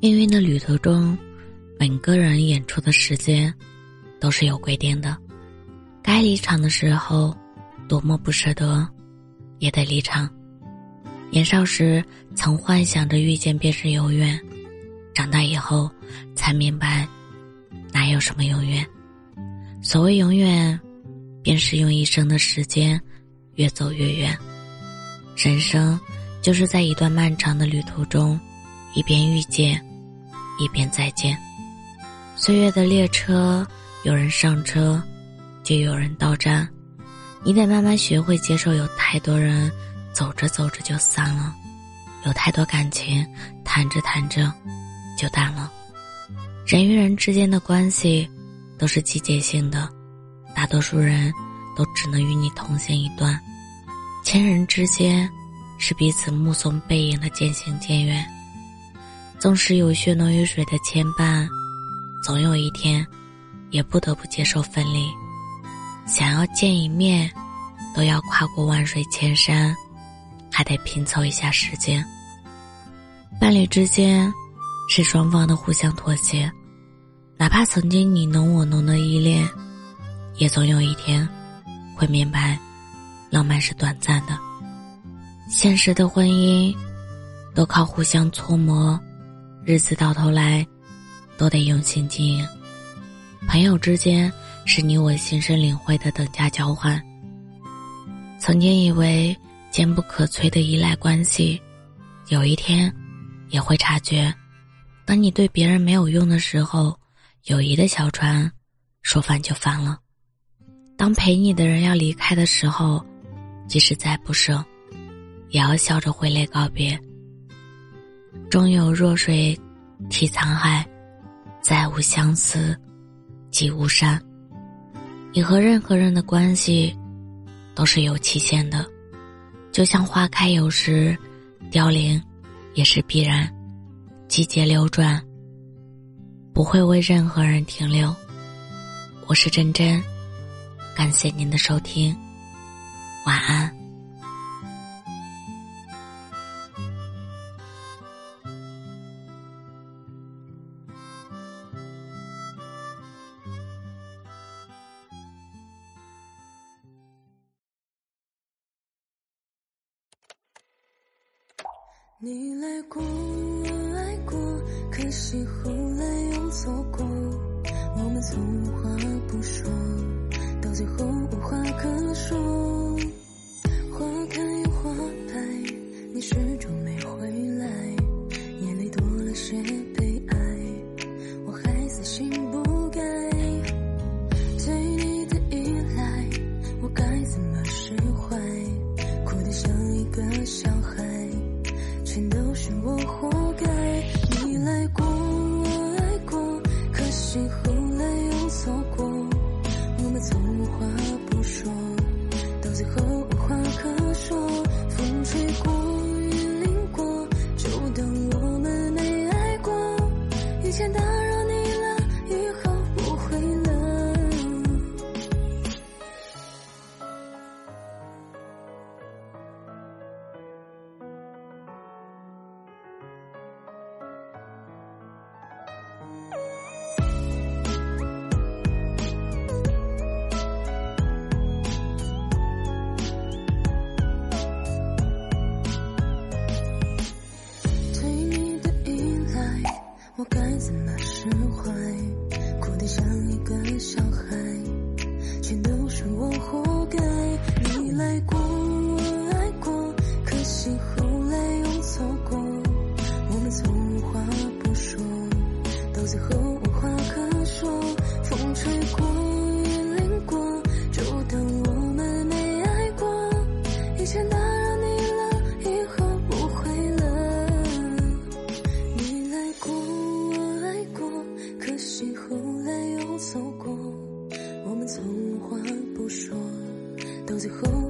命运的旅途中，每个人演出的时间都是有规定的。该离场的时候，多么不舍得，也得离场。年少时曾幻想着遇见便是永远，长大以后才明白，哪有什么永远。所谓永远，便是用一生的时间越走越远。人生就是在一段漫长的旅途中，一边遇见，一边再见。岁月的列车，有人上车，就有人到站。你得慢慢学会接受，有太多人走着走着就散了，有太多感情谈着谈着就淡了。人与人之间的关系都是季节性的，大多数人都只能与你同行一段。亲人之间，是彼此目送背影的渐行渐远。纵使有血浓于水的牵绊，总有一天，也不得不接受分离。想要见一面，都要跨过万水千山，还得拼凑一下时间。伴侣之间，是双方的互相妥协。哪怕曾经你侬我侬的依恋，也总有一天，会明白。浪漫是短暂的，现实的婚姻都靠互相搓磨，日子到头来都得用心经营。朋友之间是你我心生领会的等价交换。曾经以为坚不可摧的依赖关系，有一天也会察觉，当你对别人没有用的时候，友谊的小船说翻就翻了。当陪你的人要离开的时候。即使再不舍，也要笑着挥泪告别。终有弱水替沧海，再无相思即无山。你和任何人的关系都是有期限的，就像花开有时，凋零也是必然。季节流转，不会为任何人停留。我是真真，感谢您的收听。晚安。你来过，我爱过，可惜后来又错过。我们从无话不说，到最后无话可说。我该怎么释怀？哭得像一个小孩全都是我活该。你来过可惜后来又走过我们从话不说到最后